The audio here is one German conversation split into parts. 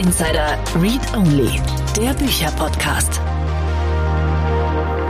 Insider Read Only, der Bücherpodcast.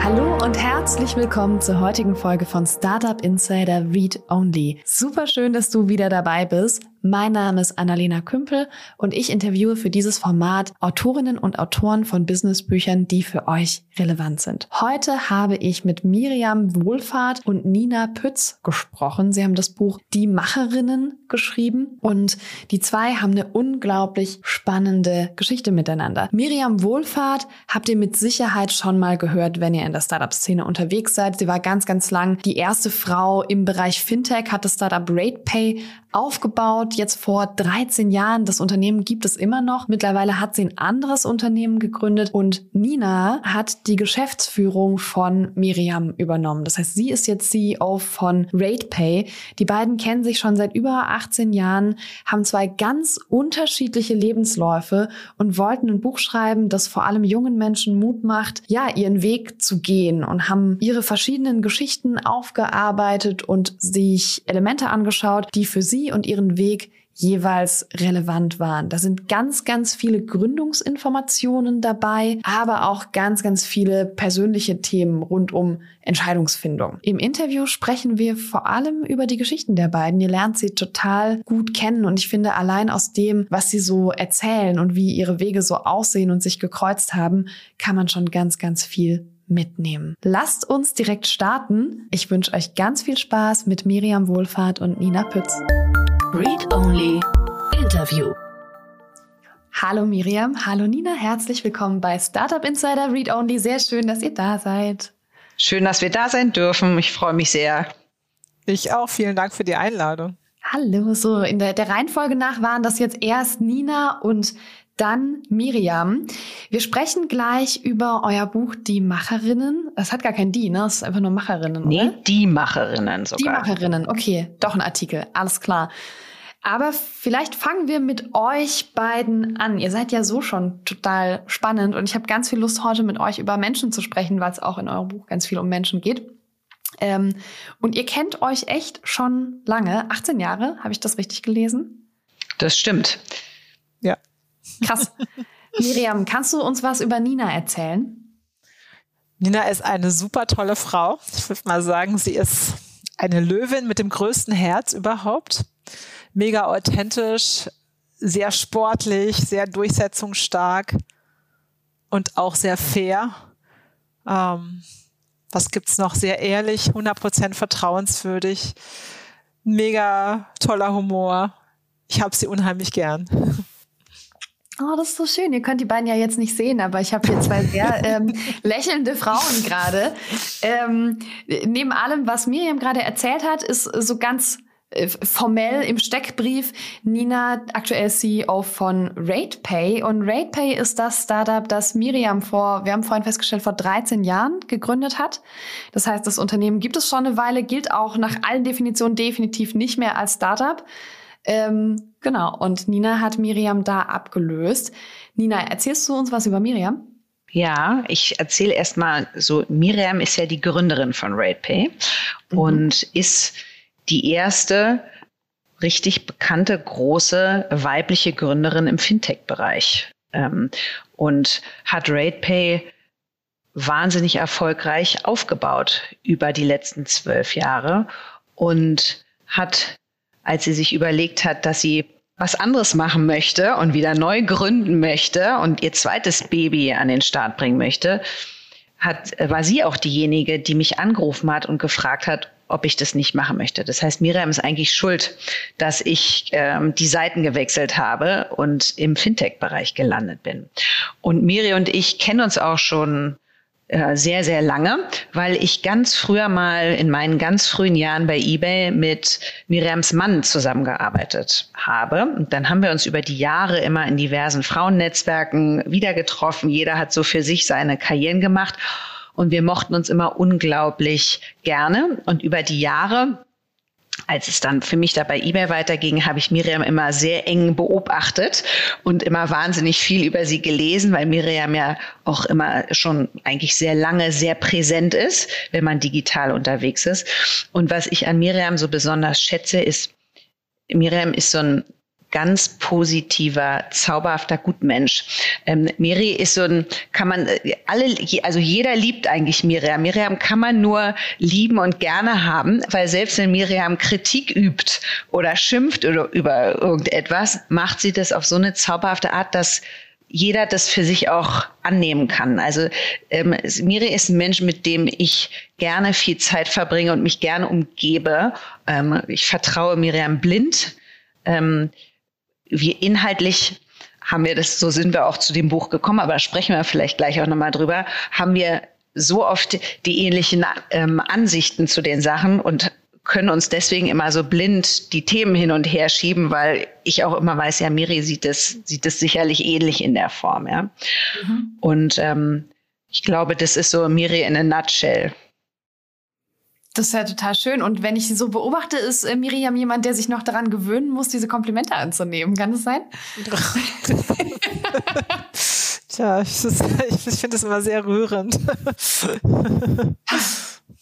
Hallo und herzlich willkommen zur heutigen Folge von Startup Insider Read Only. Super schön, dass du wieder dabei bist. Mein Name ist Annalena Kümpel und ich interviewe für dieses Format Autorinnen und Autoren von Businessbüchern, die für euch relevant sind. Heute habe ich mit Miriam Wohlfahrt und Nina Pütz gesprochen. Sie haben das Buch Die Macherinnen geschrieben und die zwei haben eine unglaublich spannende Geschichte miteinander. Miriam Wohlfahrt habt ihr mit Sicherheit schon mal gehört, wenn ihr in der Startup-Szene unterwegs seid. Sie war ganz, ganz lang die erste Frau im Bereich Fintech, hat das Startup RatePay aufgebaut, jetzt vor 13 Jahren. Das Unternehmen gibt es immer noch. Mittlerweile hat sie ein anderes Unternehmen gegründet und Nina hat die Geschäftsführung von Miriam übernommen. Das heißt, sie ist jetzt CEO von RatePay. Die beiden kennen sich schon seit über 18 Jahren, haben zwei ganz unterschiedliche Lebensläufe und wollten ein Buch schreiben, das vor allem jungen Menschen Mut macht, ja, ihren Weg zu gehen und haben ihre verschiedenen Geschichten aufgearbeitet und sich Elemente angeschaut, die für sie und ihren Weg jeweils relevant waren. Da sind ganz, ganz viele Gründungsinformationen dabei, aber auch ganz, ganz viele persönliche Themen rund um Entscheidungsfindung. Im Interview sprechen wir vor allem über die Geschichten der beiden. Ihr lernt sie total gut kennen und ich finde allein aus dem, was sie so erzählen und wie ihre Wege so aussehen und sich gekreuzt haben, kann man schon ganz, ganz viel mitnehmen. Lasst uns direkt starten. Ich wünsche euch ganz viel Spaß mit Miriam Wohlfahrt und Nina Pütz. Read Only Interview. Hallo Miriam, hallo Nina, herzlich willkommen bei Startup Insider Read Only. Sehr schön, dass ihr da seid. Schön, dass wir da sein dürfen. Ich freue mich sehr. Ich auch. Vielen Dank für die Einladung. Hallo, so in der, der Reihenfolge nach waren das jetzt erst Nina und dann Miriam. Wir sprechen gleich über euer Buch Die Macherinnen. Das hat gar kein Die, ne? Das ist einfach nur Macherinnen, nee, oder? Die Macherinnen sogar. Die Macherinnen, okay. Doch ein Artikel, alles klar. Aber vielleicht fangen wir mit euch beiden an. Ihr seid ja so schon total spannend und ich habe ganz viel Lust, heute mit euch über Menschen zu sprechen, weil es auch in eurem Buch ganz viel um Menschen geht. Ähm, und ihr kennt euch echt schon lange. 18 Jahre, habe ich das richtig gelesen? Das stimmt. Ja. Krass. Miriam, kannst du uns was über Nina erzählen? Nina ist eine super tolle Frau. Ich würde mal sagen, sie ist eine Löwin mit dem größten Herz überhaupt. Mega authentisch, sehr sportlich, sehr durchsetzungsstark und auch sehr fair. Ähm, was gibt's noch? Sehr ehrlich, 100% vertrauenswürdig, mega toller Humor. Ich habe sie unheimlich gern. Oh, das ist so schön. Ihr könnt die beiden ja jetzt nicht sehen, aber ich habe hier zwei sehr ähm, lächelnde Frauen gerade. Ähm, neben allem, was Miriam gerade erzählt hat, ist so ganz formell im Steckbrief Nina aktuell CEO von RatePay und RatePay ist das Startup, das Miriam vor, wir haben vorhin festgestellt, vor 13 Jahren gegründet hat. Das heißt, das Unternehmen gibt es schon eine Weile, gilt auch nach allen Definitionen definitiv nicht mehr als Startup. Ähm, genau, und Nina hat Miriam da abgelöst. Nina, erzählst du uns was über Miriam? Ja, ich erzähle erstmal so, Miriam ist ja die Gründerin von RatePay mhm. und ist die erste richtig bekannte große weibliche Gründerin im Fintech-Bereich ähm, und hat RatePay wahnsinnig erfolgreich aufgebaut über die letzten zwölf Jahre und hat als sie sich überlegt hat, dass sie was anderes machen möchte und wieder neu gründen möchte und ihr zweites Baby an den Start bringen möchte, hat, war sie auch diejenige, die mich angerufen hat und gefragt hat, ob ich das nicht machen möchte. Das heißt, Miriam ist eigentlich schuld, dass ich ähm, die Seiten gewechselt habe und im Fintech-Bereich gelandet bin. Und Miri und ich kennen uns auch schon äh, sehr, sehr lange, weil ich ganz früher mal in meinen ganz frühen Jahren bei eBay mit Miriams Mann zusammengearbeitet habe. Und dann haben wir uns über die Jahre immer in diversen Frauennetzwerken wieder getroffen. Jeder hat so für sich seine Karrieren gemacht. Und wir mochten uns immer unglaublich gerne. Und über die Jahre als es dann für mich da bei eBay weiterging, habe ich Miriam immer sehr eng beobachtet und immer wahnsinnig viel über sie gelesen, weil Miriam ja auch immer schon eigentlich sehr lange sehr präsent ist, wenn man digital unterwegs ist. Und was ich an Miriam so besonders schätze, ist, Miriam ist so ein ganz positiver, zauberhafter Gutmensch. Ähm, Miri ist so ein, kann man, alle, also jeder liebt eigentlich Miriam. Miriam kann man nur lieben und gerne haben, weil selbst wenn Miriam Kritik übt oder schimpft oder über irgendetwas, macht sie das auf so eine zauberhafte Art, dass jeder das für sich auch annehmen kann. Also ähm, Miri ist ein Mensch, mit dem ich gerne viel Zeit verbringe und mich gerne umgebe. Ähm, ich vertraue Miriam blind. Ähm, wir inhaltlich haben wir das, so sind wir auch zu dem Buch gekommen, aber da sprechen wir vielleicht gleich auch nochmal drüber, haben wir so oft die ähnlichen ähm, Ansichten zu den Sachen und können uns deswegen immer so blind die Themen hin und her schieben, weil ich auch immer weiß, ja, Miri sieht es sieht es sicherlich ähnlich in der Form, ja. Mhm. Und ähm, ich glaube, das ist so Miri in a nutshell. Das ist ja total schön. Und wenn ich sie so beobachte, ist äh, Miriam jemand, der sich noch daran gewöhnen muss, diese Komplimente anzunehmen. Kann das sein? Tja, ich, ich finde es immer sehr rührend.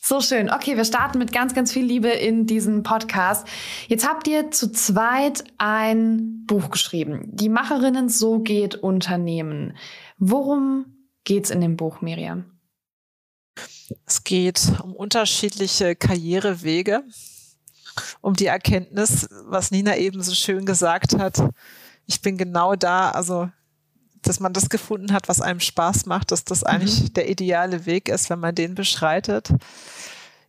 So schön. Okay, wir starten mit ganz, ganz viel Liebe in diesen Podcast. Jetzt habt ihr zu zweit ein Buch geschrieben. Die Macherinnen So geht Unternehmen. Worum geht's in dem Buch, Miriam? Es geht um unterschiedliche Karrierewege, um die Erkenntnis, was Nina eben so schön gesagt hat. Ich bin genau da, also dass man das gefunden hat, was einem Spaß macht, dass das eigentlich mhm. der ideale Weg ist, wenn man den beschreitet.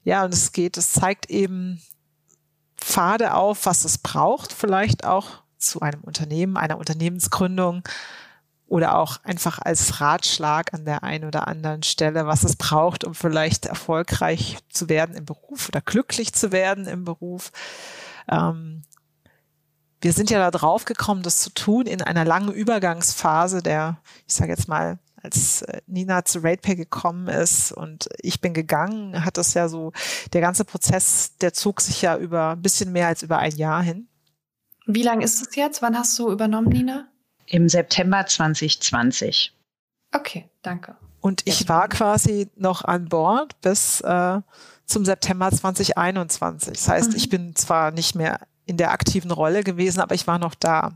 Ja, und es geht, es zeigt eben Pfade auf, was es braucht, vielleicht auch zu einem Unternehmen, einer Unternehmensgründung, oder auch einfach als Ratschlag an der einen oder anderen Stelle, was es braucht, um vielleicht erfolgreich zu werden im Beruf oder glücklich zu werden im Beruf. Ähm, wir sind ja da drauf gekommen, das zu tun in einer langen Übergangsphase der, ich sage jetzt mal, als äh, Nina zu RatePay gekommen ist und ich bin gegangen, hat das ja so, der ganze Prozess, der zog sich ja über ein bisschen mehr als über ein Jahr hin. Wie lang ist es jetzt? Wann hast du übernommen, Nina? Im September 2020. Okay, danke. Und ich war quasi noch an Bord bis äh, zum September 2021. Das heißt, mhm. ich bin zwar nicht mehr in der aktiven Rolle gewesen, aber ich war noch da.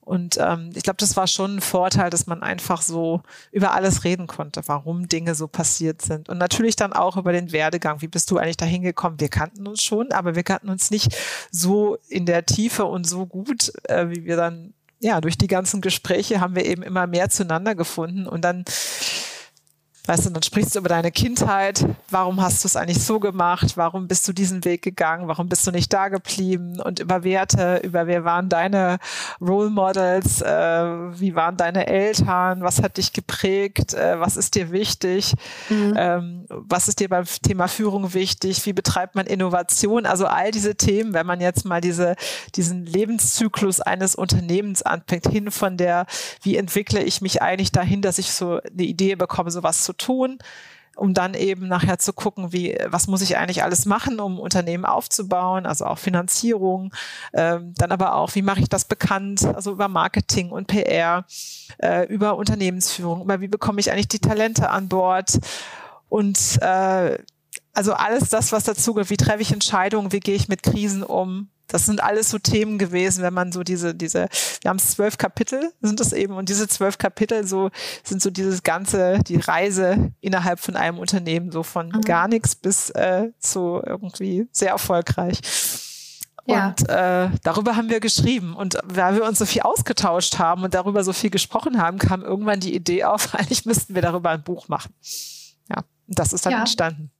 Und ähm, ich glaube, das war schon ein Vorteil, dass man einfach so über alles reden konnte, warum Dinge so passiert sind. Und natürlich dann auch über den Werdegang. Wie bist du eigentlich dahin gekommen? Wir kannten uns schon, aber wir kannten uns nicht so in der Tiefe und so gut, äh, wie wir dann ja, durch die ganzen Gespräche haben wir eben immer mehr zueinander gefunden und dann Weißt du, dann sprichst du über deine Kindheit. Warum hast du es eigentlich so gemacht? Warum bist du diesen Weg gegangen? Warum bist du nicht da geblieben? Und über Werte, über wer waren deine Role Models? Äh, wie waren deine Eltern? Was hat dich geprägt? Äh, was ist dir wichtig? Mhm. Ähm, was ist dir beim Thema Führung wichtig? Wie betreibt man Innovation? Also all diese Themen, wenn man jetzt mal diese, diesen Lebenszyklus eines Unternehmens anfängt, hin von der, wie entwickle ich mich eigentlich dahin, dass ich so eine Idee bekomme, sowas zu tun, um dann eben nachher zu gucken, wie, was muss ich eigentlich alles machen, um Unternehmen aufzubauen, also auch Finanzierung, ähm, dann aber auch, wie mache ich das bekannt, also über Marketing und PR, äh, über Unternehmensführung, über wie bekomme ich eigentlich die Talente an Bord. Und äh, also alles das, was dazu gehört, wie treffe ich Entscheidungen, wie gehe ich mit Krisen um, das sind alles so Themen gewesen, wenn man so diese, diese, wir haben zwölf Kapitel, sind das eben, und diese zwölf Kapitel so sind so dieses ganze, die Reise innerhalb von einem Unternehmen, so von mhm. gar nichts bis äh, zu irgendwie sehr erfolgreich. Ja. Und äh, darüber haben wir geschrieben. Und weil wir uns so viel ausgetauscht haben und darüber so viel gesprochen haben, kam irgendwann die Idee auf, eigentlich müssten wir darüber ein Buch machen. Ja, und das ist dann ja. entstanden.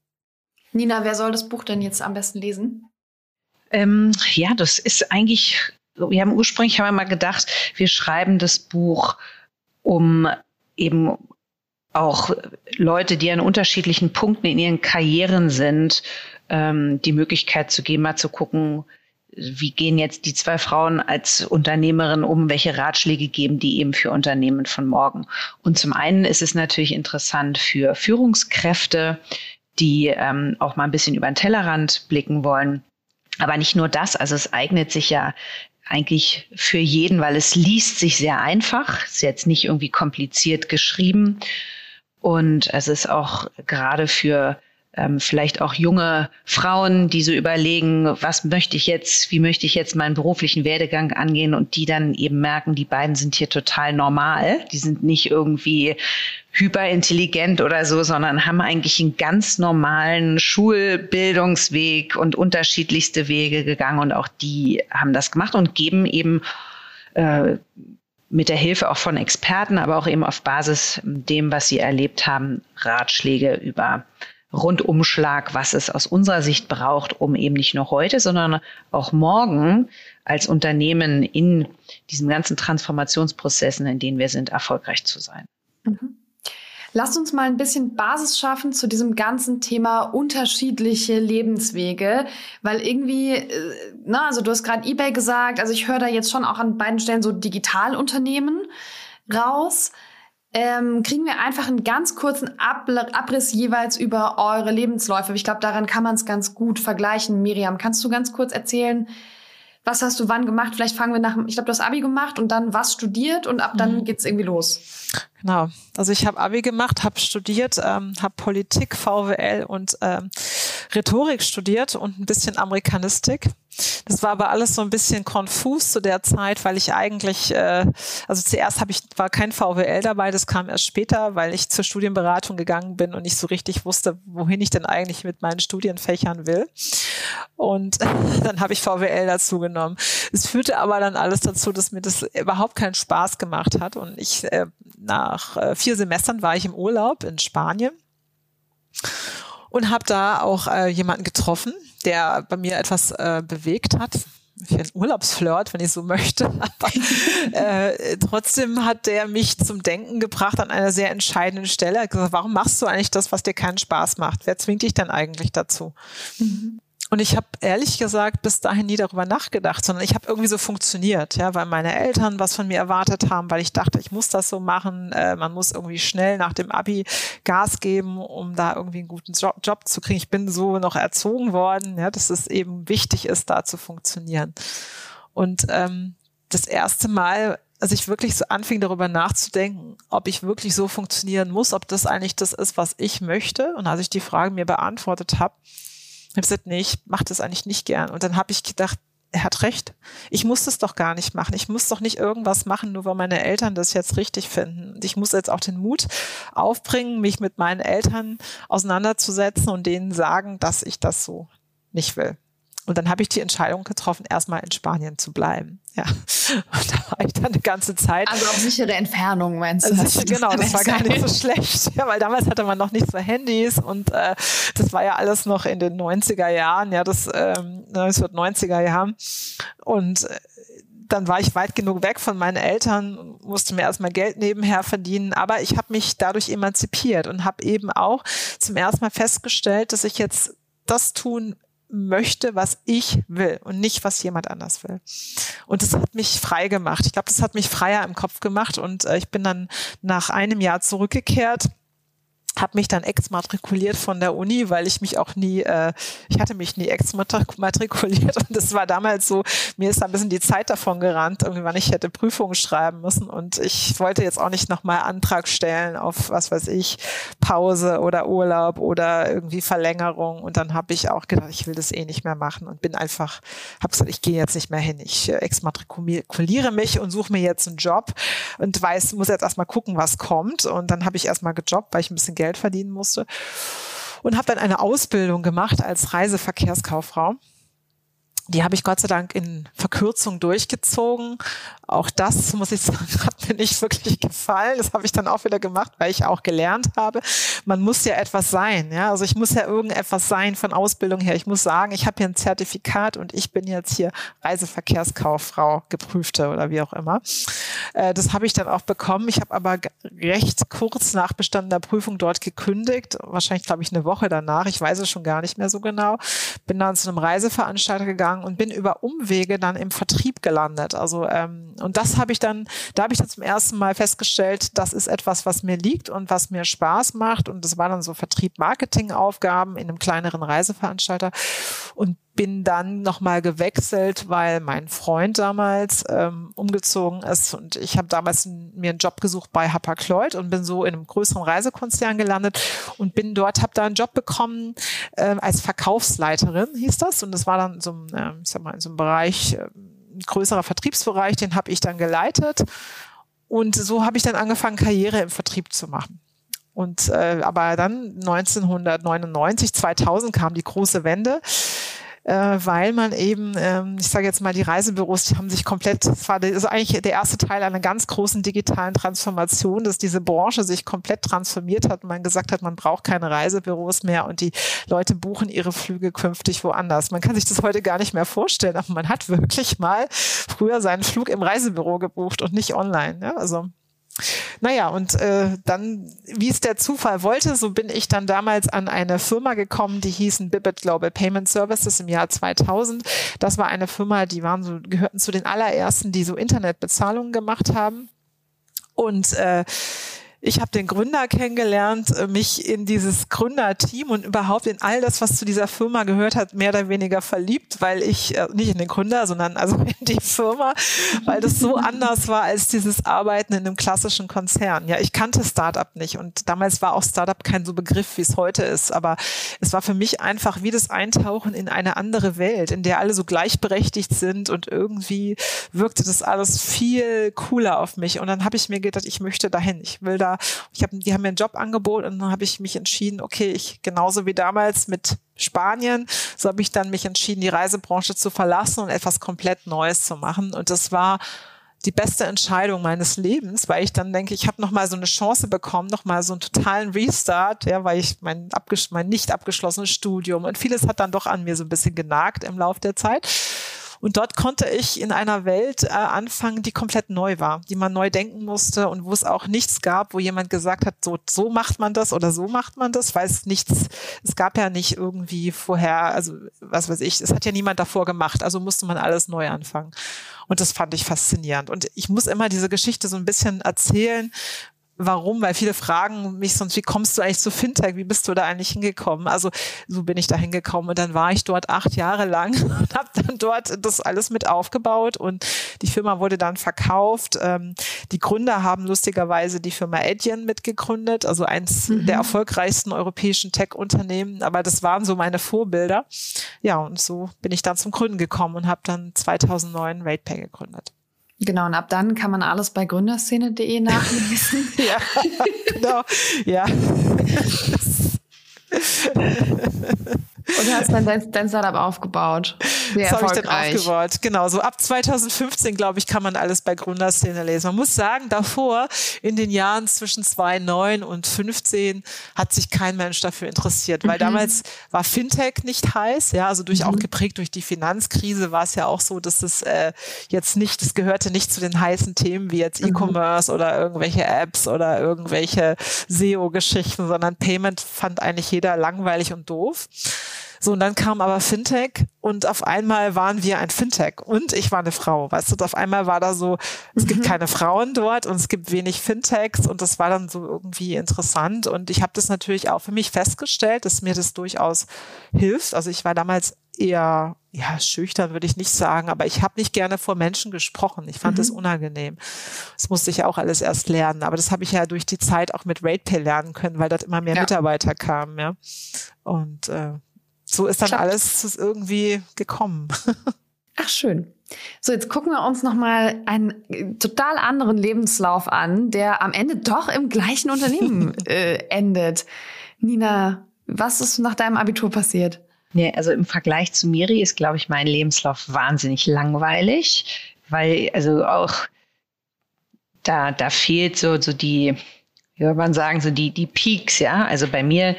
Nina, wer soll das Buch denn jetzt am besten lesen? Ähm, ja, das ist eigentlich, wir haben ursprünglich haben wir mal gedacht, wir schreiben das Buch, um eben auch Leute, die an unterschiedlichen Punkten in ihren Karrieren sind, ähm, die Möglichkeit zu geben, mal zu gucken, wie gehen jetzt die zwei Frauen als Unternehmerin um, welche Ratschläge geben die eben für Unternehmen von morgen. Und zum einen ist es natürlich interessant für Führungskräfte, die ähm, auch mal ein bisschen über den Tellerrand blicken wollen aber nicht nur das, also es eignet sich ja eigentlich für jeden, weil es liest sich sehr einfach, ist jetzt nicht irgendwie kompliziert geschrieben. Und es ist auch gerade für ähm, vielleicht auch junge Frauen, die so überlegen, was möchte ich jetzt, wie möchte ich jetzt meinen beruflichen Werdegang angehen und die dann eben merken, die beiden sind hier total normal. Die sind nicht irgendwie hyperintelligent oder so, sondern haben eigentlich einen ganz normalen Schulbildungsweg und unterschiedlichste Wege gegangen und auch die haben das gemacht und geben eben äh, mit der Hilfe auch von Experten, aber auch eben auf Basis dem, was sie erlebt haben, Ratschläge über Rundumschlag, was es aus unserer Sicht braucht, um eben nicht nur heute, sondern auch morgen als Unternehmen in diesen ganzen Transformationsprozessen, in denen wir sind, erfolgreich zu sein. Mhm. Lasst uns mal ein bisschen Basis schaffen zu diesem ganzen Thema unterschiedliche Lebenswege, weil irgendwie, äh, na, also du hast gerade eBay gesagt, also ich höre da jetzt schon auch an beiden Stellen so Digitalunternehmen raus. Ähm, kriegen wir einfach einen ganz kurzen Ab Abriss jeweils über eure Lebensläufe. Ich glaube, daran kann man es ganz gut vergleichen. Miriam, kannst du ganz kurz erzählen, was hast du wann gemacht? Vielleicht fangen wir nach, ich glaube, du hast Abi gemacht und dann was studiert und ab dann mhm. geht's irgendwie los. Genau. Also ich habe Abi gemacht, habe studiert, ähm, habe Politik, VWL und ähm, Rhetorik studiert und ein bisschen Amerikanistik. Das war aber alles so ein bisschen konfus zu der Zeit, weil ich eigentlich, äh, also zuerst habe ich war kein VWL dabei, das kam erst später, weil ich zur Studienberatung gegangen bin und nicht so richtig wusste, wohin ich denn eigentlich mit meinen Studienfächern will. Und dann habe ich VWL dazu genommen. Es führte aber dann alles dazu, dass mir das überhaupt keinen Spaß gemacht hat und ich äh, nach äh, vier Semestern war ich im Urlaub in Spanien und habe da auch äh, jemanden getroffen, der bei mir etwas äh, bewegt hat. Ein Urlaubsflirt, wenn ich so möchte. äh, trotzdem hat der mich zum Denken gebracht an einer sehr entscheidenden Stelle. Er hat gesagt, warum machst du eigentlich das, was dir keinen Spaß macht? Wer zwingt dich denn eigentlich dazu? Mhm. Und ich habe ehrlich gesagt bis dahin nie darüber nachgedacht, sondern ich habe irgendwie so funktioniert, ja, weil meine Eltern was von mir erwartet haben, weil ich dachte, ich muss das so machen. Äh, man muss irgendwie schnell nach dem Abi Gas geben, um da irgendwie einen guten Job, Job zu kriegen. Ich bin so noch erzogen worden, ja, dass es eben wichtig ist, da zu funktionieren. Und ähm, das erste Mal, als ich wirklich so anfing, darüber nachzudenken, ob ich wirklich so funktionieren muss, ob das eigentlich das ist, was ich möchte, und als ich die Frage mir beantwortet habe, habe gesagt, nee, ich mache das eigentlich nicht gern. Und dann habe ich gedacht, er hat recht. Ich muss das doch gar nicht machen. Ich muss doch nicht irgendwas machen, nur weil meine Eltern das jetzt richtig finden. Ich muss jetzt auch den Mut aufbringen, mich mit meinen Eltern auseinanderzusetzen und denen sagen, dass ich das so nicht will. Und dann habe ich die Entscheidung getroffen, erstmal in Spanien zu bleiben. Ja. Und da war ich dann eine ganze Zeit. Also auf sichere Entfernung meinst du? Also, genau, das war gar nicht so schlecht. Ja, weil damals hatte man noch nicht so Handys und äh, das war ja alles noch in den 90er Jahren, ja, das ähm, 1990er Jahren. Und äh, dann war ich weit genug weg von meinen Eltern, musste mir erstmal Geld nebenher verdienen, aber ich habe mich dadurch emanzipiert und habe eben auch zum ersten Mal festgestellt, dass ich jetzt das tun möchte, was ich will und nicht, was jemand anders will. Und das hat mich frei gemacht. Ich glaube, das hat mich freier im Kopf gemacht und äh, ich bin dann nach einem Jahr zurückgekehrt habe mich dann exmatrikuliert von der Uni, weil ich mich auch nie, äh, ich hatte mich nie exmatrikuliert. Und das war damals so, mir ist da ein bisschen die Zeit davon gerannt, irgendwann ich hätte Prüfungen schreiben müssen. Und ich wollte jetzt auch nicht nochmal Antrag stellen auf, was weiß ich, Pause oder Urlaub oder irgendwie Verlängerung. Und dann habe ich auch gedacht, ich will das eh nicht mehr machen und bin einfach, habe gesagt, ich gehe jetzt nicht mehr hin, ich äh, exmatrikuliere mich und suche mir jetzt einen Job und weiß, muss jetzt erstmal gucken, was kommt. Und dann habe ich erstmal gejobbt, weil ich ein bisschen Geld Geld verdienen musste. Und habe dann eine Ausbildung gemacht als Reiseverkehrskauffrau. Die habe ich Gott sei Dank in Verkürzung durchgezogen. Auch das, muss ich sagen, hat mir nicht wirklich gefallen. Das habe ich dann auch wieder gemacht, weil ich auch gelernt habe. Man muss ja etwas sein. Ja? Also ich muss ja irgendetwas sein von Ausbildung her. Ich muss sagen, ich habe hier ein Zertifikat und ich bin jetzt hier Reiseverkehrskauffrau, geprüfte oder wie auch immer. Äh, das habe ich dann auch bekommen. Ich habe aber recht kurz nach bestandener Prüfung dort gekündigt. Wahrscheinlich, glaube ich, eine Woche danach. Ich weiß es schon gar nicht mehr so genau. Bin dann zu einem Reiseveranstalter gegangen gegangen und bin über Umwege dann im Vertrieb gelandet. Also ähm, und das habe ich dann, da habe ich dann zum ersten Mal festgestellt, das ist etwas, was mir liegt und was mir Spaß macht. Und das war dann so Vertrieb-Marketing-Aufgaben in einem kleineren Reiseveranstalter. Und bin dann nochmal gewechselt, weil mein Freund damals ähm, umgezogen ist und ich habe damals mir einen Job gesucht bei Hapag-Lloyd und bin so in einem größeren Reisekonzern gelandet und bin dort, habe da einen Job bekommen äh, als Verkaufsleiterin, hieß das und das war dann so, äh, ich sag mal, in so einem Bereich, äh, ein größerer Vertriebsbereich, den habe ich dann geleitet und so habe ich dann angefangen, Karriere im Vertrieb zu machen. Und äh, aber dann 1999, 2000 kam die große Wende äh, weil man eben, ähm, ich sage jetzt mal, die Reisebüros, die haben sich komplett, das war ist eigentlich der erste Teil einer ganz großen digitalen Transformation, dass diese Branche sich komplett transformiert hat und man gesagt hat, man braucht keine Reisebüros mehr und die Leute buchen ihre Flüge künftig woanders. Man kann sich das heute gar nicht mehr vorstellen, aber man hat wirklich mal früher seinen Flug im Reisebüro gebucht und nicht online. Ja? Also naja, und äh, dann, wie es der Zufall wollte, so bin ich dann damals an eine Firma gekommen, die hießen Bibbit Global Payment Services im Jahr 2000. Das war eine Firma, die waren so, gehörten zu den allerersten, die so Internetbezahlungen gemacht haben. Und äh, ich habe den Gründer kennengelernt, äh, mich in dieses Gründerteam und überhaupt in all das, was zu dieser Firma gehört hat, mehr oder weniger verliebt, weil ich äh, nicht in den Gründer, sondern also in die Firma, weil das so anders war als dieses Arbeiten in einem klassischen Konzern. Ja, ich kannte Startup nicht und damals war auch Startup kein so Begriff, wie es heute ist, aber es war für mich einfach wie das Eintauchen in eine andere Welt, in der alle so gleichberechtigt sind und irgendwie wirkte das alles viel cooler auf mich und dann habe ich mir gedacht, ich möchte dahin, ich will da ich hab, die haben mir einen Job angeboten und dann habe ich mich entschieden, okay, ich genauso wie damals mit Spanien, so habe ich dann mich entschieden, die Reisebranche zu verlassen und etwas komplett Neues zu machen. Und das war die beste Entscheidung meines Lebens, weil ich dann denke, ich habe noch mal so eine Chance bekommen, noch mal so einen totalen Restart, ja, weil ich mein, mein nicht abgeschlossenes Studium und vieles hat dann doch an mir so ein bisschen genagt im Laufe der Zeit. Und dort konnte ich in einer Welt äh, anfangen, die komplett neu war, die man neu denken musste und wo es auch nichts gab, wo jemand gesagt hat, so, so macht man das oder so macht man das, weil es nichts, es gab ja nicht irgendwie vorher, also was weiß ich, es hat ja niemand davor gemacht, also musste man alles neu anfangen. Und das fand ich faszinierend. Und ich muss immer diese Geschichte so ein bisschen erzählen, Warum? Weil viele fragen mich sonst, wie kommst du eigentlich zu Fintech? Wie bist du da eigentlich hingekommen? Also so bin ich da hingekommen und dann war ich dort acht Jahre lang und habe dann dort das alles mit aufgebaut und die Firma wurde dann verkauft. Ähm, die Gründer haben lustigerweise die Firma Adyen mitgegründet, also eins mhm. der erfolgreichsten europäischen Tech-Unternehmen. Aber das waren so meine Vorbilder. Ja, und so bin ich dann zum Gründen gekommen und habe dann 2009 RatePay gegründet. Genau, und ab dann kann man alles bei gründerszene.de nachlesen. ja, genau. Ja. Und hast dann dein, dein Startup aufgebaut. Sehr das habe ich dann aufgebaut. Genau, so ab 2015, glaube ich, kann man alles bei Gründerszene lesen. Man muss sagen, davor, in den Jahren zwischen 2009 und 15, hat sich kein Mensch dafür interessiert, weil mhm. damals war Fintech nicht heiß, ja, also durch mhm. auch geprägt durch die Finanzkrise war es ja auch so, dass es äh, jetzt nicht, es gehörte nicht zu den heißen Themen wie jetzt mhm. E-Commerce oder irgendwelche Apps oder irgendwelche SEO-Geschichten, sondern Payment fand eigentlich jeder langweilig und doof. So, und dann kam aber Fintech und auf einmal waren wir ein Fintech und ich war eine Frau. Weißt du, auf einmal war da so, es mhm. gibt keine Frauen dort und es gibt wenig Fintechs und das war dann so irgendwie interessant und ich habe das natürlich auch für mich festgestellt, dass mir das durchaus hilft. Also ich war damals eher ja schüchtern würde ich nicht sagen, aber ich habe nicht gerne vor Menschen gesprochen. Ich fand mhm. das unangenehm. Das musste ich ja auch alles erst lernen, aber das habe ich ja durch die Zeit auch mit RatePay lernen können, weil dort immer mehr ja. Mitarbeiter kamen, ja. Und äh, so ist dann Klappt. alles irgendwie gekommen. Ach schön. So, jetzt gucken wir uns nochmal einen äh, total anderen Lebenslauf an, der am Ende doch im gleichen Unternehmen äh, endet. Nina, was ist nach deinem Abitur passiert? Nee, also im Vergleich zu Miri ist, glaube ich, mein Lebenslauf wahnsinnig langweilig, weil also auch da, da fehlt so, so die, wie soll man sagen, so die, die Peaks, ja. Also bei mir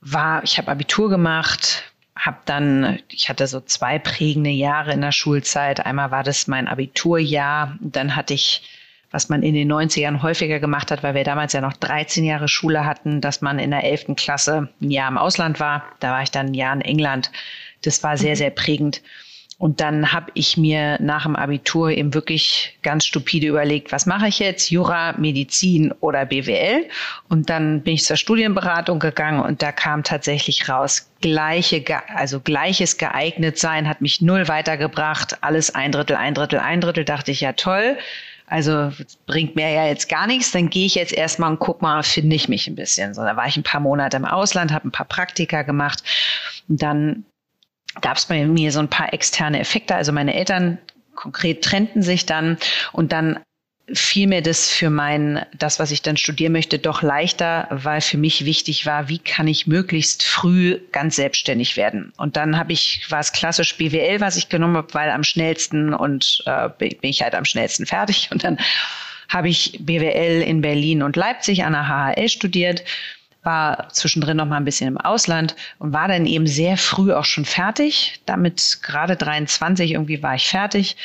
war, ich habe Abitur gemacht, habe dann, ich hatte so zwei prägende Jahre in der Schulzeit. Einmal war das mein Abiturjahr, dann hatte ich, was man in den 90ern häufiger gemacht hat, weil wir damals ja noch 13 Jahre Schule hatten, dass man in der 11. Klasse ein Jahr im Ausland war. Da war ich dann ein Jahr in England. Das war sehr, mhm. sehr prägend. Und dann habe ich mir nach dem Abitur eben wirklich ganz stupide überlegt, was mache ich jetzt? Jura, Medizin oder BWL? Und dann bin ich zur Studienberatung gegangen und da kam tatsächlich raus, gleiche, also gleiches geeignet sein hat mich null weitergebracht. Alles ein Drittel, ein Drittel, ein Drittel. Dachte ich ja toll. Also bringt mir ja jetzt gar nichts. Dann gehe ich jetzt erstmal und guck mal, finde ich mich ein bisschen. So, da war ich ein paar Monate im Ausland, habe ein paar Praktika gemacht. Und dann gab es bei mir so ein paar externe Effekte. Also meine Eltern konkret trennten sich dann und dann fiel mir das für mein, das, was ich dann studieren möchte, doch leichter, weil für mich wichtig war, wie kann ich möglichst früh ganz selbstständig werden. Und dann habe ich, war es klassisch BWL, was ich genommen habe, weil am schnellsten und äh, bin ich halt am schnellsten fertig. Und dann habe ich BWL in Berlin und Leipzig an der HHL studiert war zwischendrin noch mal ein bisschen im Ausland und war dann eben sehr früh auch schon fertig. Damit gerade 23 irgendwie war ich fertig.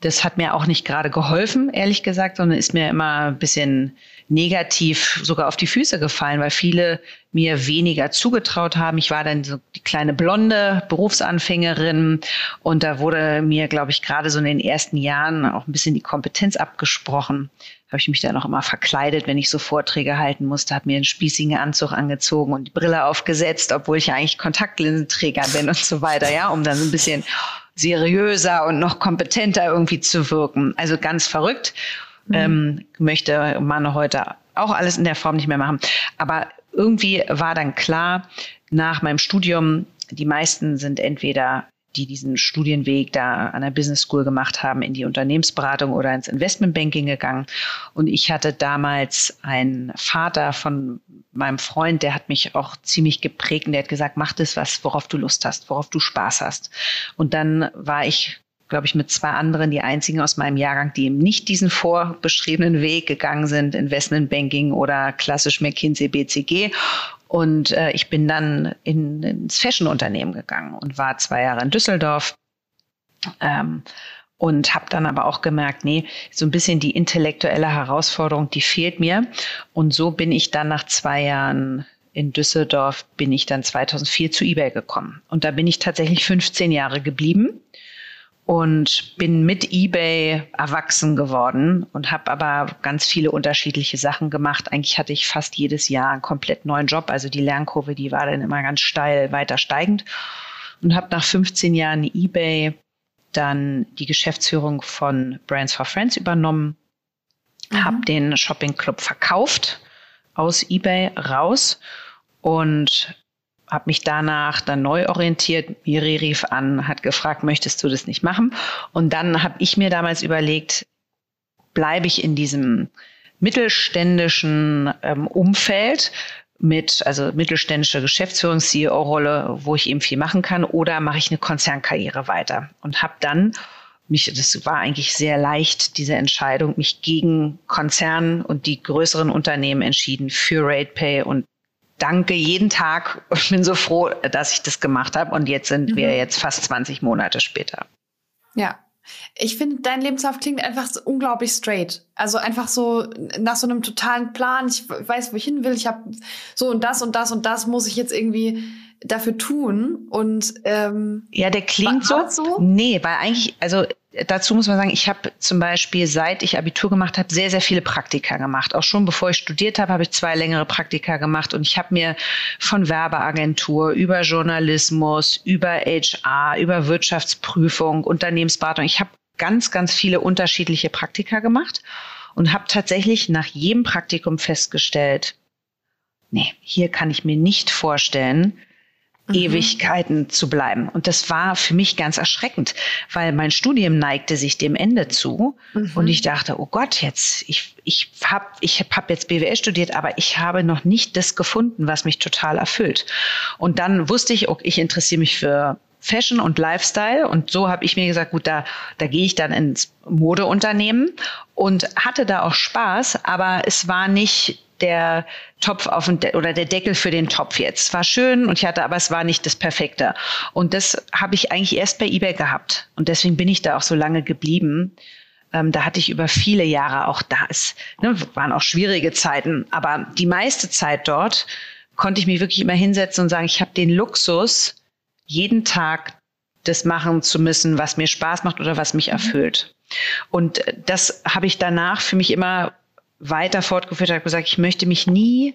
Das hat mir auch nicht gerade geholfen, ehrlich gesagt, sondern ist mir immer ein bisschen negativ sogar auf die Füße gefallen, weil viele mir weniger zugetraut haben. Ich war dann so die kleine blonde Berufsanfängerin und da wurde mir, glaube ich, gerade so in den ersten Jahren auch ein bisschen die Kompetenz abgesprochen habe ich mich dann auch immer verkleidet, wenn ich so Vorträge halten musste, habe mir einen spießigen Anzug angezogen und die Brille aufgesetzt, obwohl ich ja eigentlich Kontaktlinsenträger bin und so weiter, ja, um dann so ein bisschen seriöser und noch kompetenter irgendwie zu wirken. Also ganz verrückt. Mhm. Ähm, möchte man heute auch alles in der Form nicht mehr machen. Aber irgendwie war dann klar, nach meinem Studium, die meisten sind entweder die diesen Studienweg da an der Business School gemacht haben, in die Unternehmensberatung oder ins Investmentbanking gegangen. Und ich hatte damals einen Vater von meinem Freund, der hat mich auch ziemlich geprägt und der hat gesagt, mach das was, worauf du Lust hast, worauf du Spaß hast. Und dann war ich glaube ich, mit zwei anderen die einzigen aus meinem Jahrgang, die eben nicht diesen vorbeschriebenen Weg gegangen sind, Investmentbanking oder klassisch McKinsey, BCG. Und äh, ich bin dann in, ins Fashion-Unternehmen gegangen und war zwei Jahre in Düsseldorf. Ähm, und habe dann aber auch gemerkt, nee, so ein bisschen die intellektuelle Herausforderung, die fehlt mir. Und so bin ich dann nach zwei Jahren in Düsseldorf, bin ich dann 2004 zu eBay gekommen. Und da bin ich tatsächlich 15 Jahre geblieben und bin mit eBay erwachsen geworden und habe aber ganz viele unterschiedliche Sachen gemacht. Eigentlich hatte ich fast jedes Jahr einen komplett neuen Job. Also die Lernkurve, die war dann immer ganz steil weiter steigend und habe nach 15 Jahren eBay dann die Geschäftsführung von Brands for Friends übernommen, mhm. habe den Shopping Club verkauft aus eBay raus und habe mich danach dann neu orientiert. Miri rief an, hat gefragt, möchtest du das nicht machen? Und dann habe ich mir damals überlegt, bleibe ich in diesem mittelständischen ähm, Umfeld mit, also mittelständische Geschäftsführungs-CEO-Rolle, wo ich eben viel machen kann, oder mache ich eine Konzernkarriere weiter? Und habe dann mich, das war eigentlich sehr leicht, diese Entscheidung, mich gegen Konzernen und die größeren Unternehmen entschieden für RatePay und danke jeden Tag und bin so froh, dass ich das gemacht habe. Und jetzt sind mhm. wir jetzt fast 20 Monate später. Ja. Ich finde, dein Lebenslauf klingt einfach so unglaublich straight. Also einfach so nach so einem totalen Plan. Ich weiß, wo ich hin will. Ich habe so und das und das und das muss ich jetzt irgendwie dafür tun. Und ähm, ja, der klingt so. so. Nee, weil eigentlich, also dazu muss man sagen, ich habe zum Beispiel, seit ich Abitur gemacht habe, sehr, sehr viele Praktika gemacht. Auch schon bevor ich studiert habe, habe ich zwei längere Praktika gemacht und ich habe mir von Werbeagentur über Journalismus, über HR, über Wirtschaftsprüfung, Unternehmensberatung, ich habe ganz, ganz viele unterschiedliche Praktika gemacht und habe tatsächlich nach jedem Praktikum festgestellt, nee, hier kann ich mir nicht vorstellen, mhm. Ewigkeiten zu bleiben. Und das war für mich ganz erschreckend, weil mein Studium neigte sich dem Ende zu. Mhm. Und ich dachte, oh Gott, jetzt, ich, ich habe ich hab jetzt BWL studiert, aber ich habe noch nicht das gefunden, was mich total erfüllt. Und dann wusste ich, okay, ich interessiere mich für Fashion und Lifestyle. Und so habe ich mir gesagt, gut, da, da gehe ich dann ins Modeunternehmen und hatte da auch Spaß, aber es war nicht der Topf auf den De oder der Deckel für den Topf jetzt. Es war schön und ich hatte, aber es war nicht das Perfekte. Und das habe ich eigentlich erst bei eBay gehabt. Und deswegen bin ich da auch so lange geblieben. Ähm, da hatte ich über viele Jahre auch da ist, ne, waren auch schwierige Zeiten, aber die meiste Zeit dort konnte ich mich wirklich immer hinsetzen und sagen, ich habe den Luxus, jeden Tag das machen zu müssen, was mir Spaß macht oder was mich mhm. erfüllt. Und das habe ich danach für mich immer weiter fortgeführt, habe gesagt, ich möchte mich nie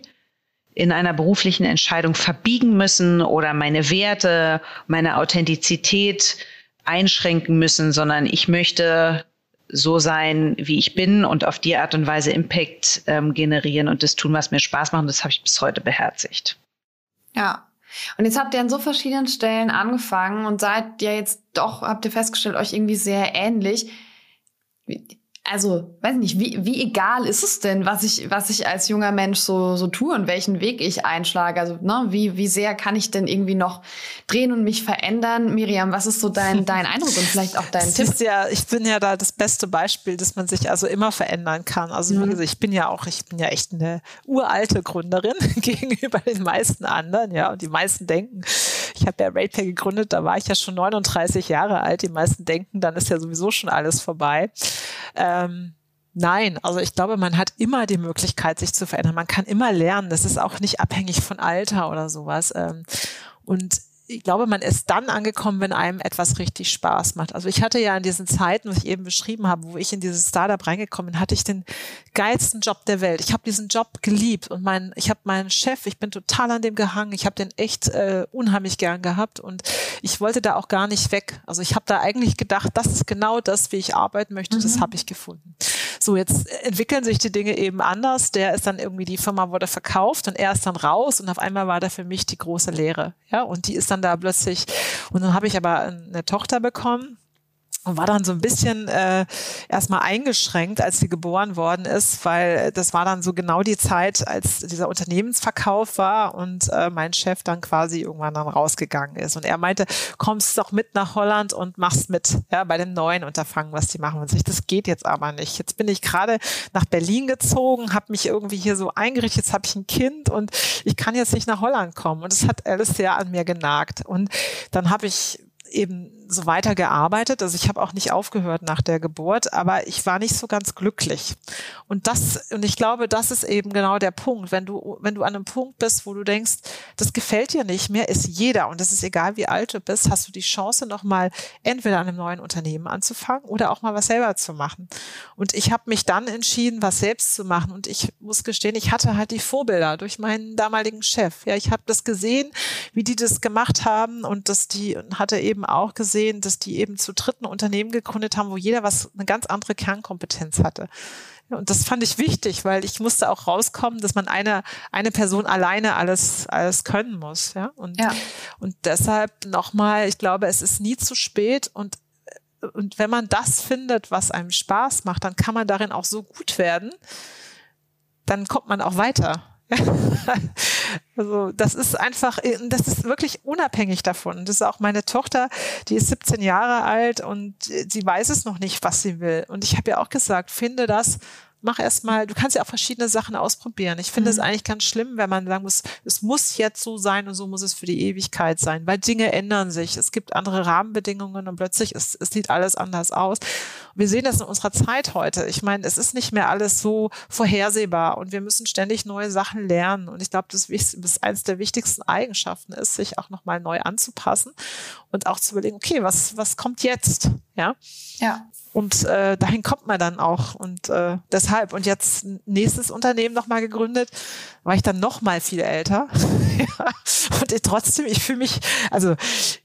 in einer beruflichen Entscheidung verbiegen müssen oder meine Werte, meine Authentizität einschränken müssen, sondern ich möchte so sein, wie ich bin und auf die Art und Weise Impact ähm, generieren und das tun, was mir Spaß macht. Und das habe ich bis heute beherzigt. Ja. Und jetzt habt ihr an so verschiedenen Stellen angefangen und seid ja jetzt doch, habt ihr festgestellt, euch irgendwie sehr ähnlich also, weiß nicht, wie, wie egal ist es denn, was ich, was ich als junger Mensch so, so tue und welchen Weg ich einschlage? Also, ne, wie, wie sehr kann ich denn irgendwie noch drehen und mich verändern? Miriam, was ist so dein, dein Eindruck und vielleicht auch dein Tipp? Ja, ich bin ja da das beste Beispiel, dass man sich also immer verändern kann. Also, gesagt, ich bin ja auch, ich bin ja echt eine uralte Gründerin gegenüber den meisten anderen, ja, und die meisten denken, ich habe ja RatePay gegründet, da war ich ja schon 39 Jahre alt. Die meisten denken, dann ist ja sowieso schon alles vorbei. Ähm, Nein, also ich glaube, man hat immer die Möglichkeit, sich zu verändern. Man kann immer lernen. Das ist auch nicht abhängig von Alter oder sowas. Ähm, und ich glaube, man ist dann angekommen, wenn einem etwas richtig Spaß macht. Also ich hatte ja in diesen Zeiten, was ich eben beschrieben habe, wo ich in dieses Startup reingekommen bin, hatte ich den geilsten Job der Welt. Ich habe diesen Job geliebt und mein, ich habe meinen Chef, ich bin total an dem gehangen. Ich habe den echt äh, unheimlich gern gehabt und ich wollte da auch gar nicht weg. Also ich habe da eigentlich gedacht, das ist genau das, wie ich arbeiten möchte. Mhm. Das habe ich gefunden. So, jetzt entwickeln sich die Dinge eben anders. Der ist dann irgendwie, die Firma wurde verkauft und er ist dann raus und auf einmal war da für mich die große Lehre. Ja, und die ist dann da plötzlich, und dann habe ich aber eine Tochter bekommen und war dann so ein bisschen äh, erstmal eingeschränkt, als sie geboren worden ist, weil das war dann so genau die Zeit, als dieser Unternehmensverkauf war und äh, mein Chef dann quasi irgendwann dann rausgegangen ist. Und er meinte, kommst doch mit nach Holland und machst mit ja, bei dem neuen Unterfangen, was die machen. Und ich, das geht jetzt aber nicht. Jetzt bin ich gerade nach Berlin gezogen, habe mich irgendwie hier so eingerichtet, jetzt habe ich ein Kind und ich kann jetzt nicht nach Holland kommen. Und das hat alles sehr an mir genagt. Und dann habe ich eben so weiter gearbeitet. Also ich habe auch nicht aufgehört nach der Geburt, aber ich war nicht so ganz glücklich. Und das, und ich glaube, das ist eben genau der Punkt. Wenn du, wenn du an einem Punkt bist, wo du denkst, das gefällt dir nicht mehr, ist jeder, und das ist egal, wie alt du bist, hast du die Chance, nochmal entweder an einem neuen Unternehmen anzufangen oder auch mal was selber zu machen. Und ich habe mich dann entschieden, was selbst zu machen. Und ich muss gestehen, ich hatte halt die Vorbilder durch meinen damaligen Chef. Ja, ich habe das gesehen, wie die das gemacht haben und dass die hatte eben auch gesehen, gesehen, dass die eben zu dritten Unternehmen gegründet haben, wo jeder was eine ganz andere Kernkompetenz hatte. Und das fand ich wichtig, weil ich musste auch rauskommen, dass man eine, eine Person alleine alles, alles können muss. Ja? Und, ja. und deshalb nochmal, ich glaube, es ist nie zu spät und und wenn man das findet, was einem Spaß macht, dann kann man darin auch so gut werden, dann kommt man auch weiter. also das ist einfach, das ist wirklich unabhängig davon. Das ist auch meine Tochter, die ist 17 Jahre alt und sie weiß es noch nicht, was sie will. Und ich habe ja auch gesagt, finde das, mach erstmal, du kannst ja auch verschiedene Sachen ausprobieren. Ich finde es mhm. eigentlich ganz schlimm, wenn man sagen muss, es muss jetzt so sein und so muss es für die Ewigkeit sein, weil Dinge ändern sich. Es gibt andere Rahmenbedingungen und plötzlich ist, es sieht alles anders aus. Wir sehen das in unserer Zeit heute. Ich meine, es ist nicht mehr alles so vorhersehbar und wir müssen ständig neue Sachen lernen. Und ich glaube, das ist eines der wichtigsten Eigenschaften ist, sich auch nochmal neu anzupassen und auch zu überlegen, okay, was, was kommt jetzt? Ja. Ja. Und äh, dahin kommt man dann auch. Und äh, deshalb. Und jetzt nächstes Unternehmen nochmal gegründet, war ich dann nochmal viel älter. ja. Und ich, trotzdem, ich fühle mich, also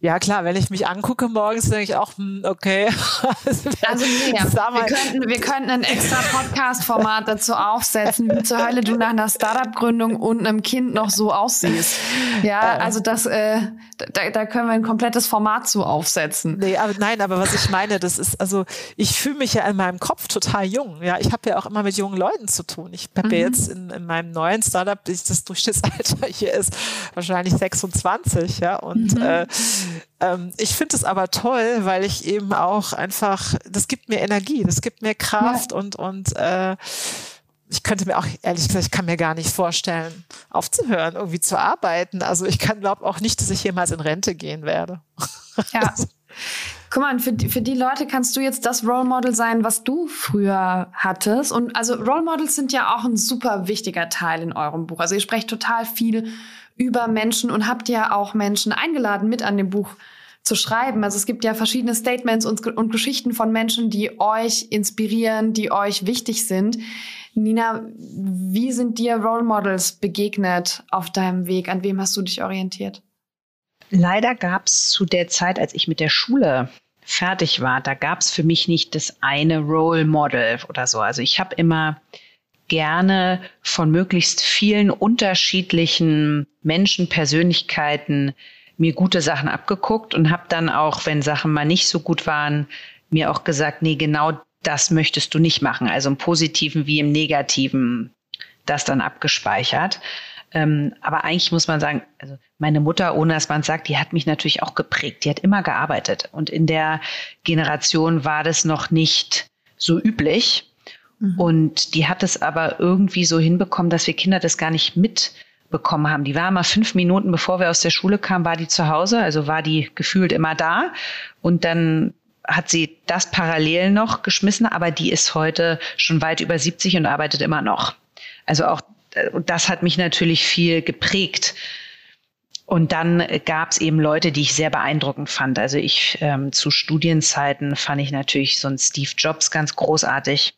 ja klar, wenn ich mich angucke morgens, denke ich auch, hm, okay. also nee, wir, könnten, wir könnten ein extra Podcast-Format dazu aufsetzen, wie zur Hölle du nach einer Startup-Gründung und einem Kind noch so aussiehst. Ja, äh. also das, äh, da, da können wir ein komplettes Format zu aufsetzen. Nee, aber nein, aber was ich meine, das ist, also ich fühle mich ja in meinem Kopf total jung. Ja, ich habe ja auch immer mit jungen Leuten zu tun. Ich habe mhm. ja jetzt in, in, meinem neuen Startup, das Durchschnittsalter hier ist wahrscheinlich 26, ja. Und mhm. äh, ähm, ich finde es aber toll, weil ich eben auch einfach, das gibt mir Energie, das gibt mir Kraft ja. und und äh, ich könnte mir auch, ehrlich gesagt, ich kann mir gar nicht vorstellen, aufzuhören, irgendwie zu arbeiten. Also ich kann glaube auch nicht, dass ich jemals in Rente gehen werde. Ja. Guck mal, für, für die Leute kannst du jetzt das Role Model sein, was du früher hattest. Und also Role Models sind ja auch ein super wichtiger Teil in eurem Buch. Also ihr sprecht total viel über Menschen und habt ja auch Menschen eingeladen, mit an dem Buch zu schreiben. Also es gibt ja verschiedene Statements und, und Geschichten von Menschen, die euch inspirieren, die euch wichtig sind. Nina, wie sind dir Role Models begegnet auf deinem Weg? An wem hast du dich orientiert? Leider gab es zu der Zeit, als ich mit der Schule fertig war, da gab es für mich nicht das eine Role Model oder so. Also ich habe immer gerne von möglichst vielen unterschiedlichen Menschen, Persönlichkeiten mir gute Sachen abgeguckt und habe dann auch, wenn Sachen mal nicht so gut waren, mir auch gesagt, nee, genau das möchtest du nicht machen. Also im Positiven wie im Negativen das dann abgespeichert. Ähm, aber eigentlich muss man sagen, also meine Mutter, ohne dass man sagt, die hat mich natürlich auch geprägt. Die hat immer gearbeitet. Und in der Generation war das noch nicht so üblich. Mhm. Und die hat es aber irgendwie so hinbekommen, dass wir Kinder das gar nicht mit bekommen haben. Die war mal fünf Minuten, bevor wir aus der Schule kamen, war die zu Hause, also war die gefühlt immer da. Und dann hat sie das parallel noch geschmissen, aber die ist heute schon weit über 70 und arbeitet immer noch. Also auch das hat mich natürlich viel geprägt. Und dann gab es eben Leute, die ich sehr beeindruckend fand. Also ich ähm, zu Studienzeiten fand ich natürlich so einen Steve Jobs ganz großartig.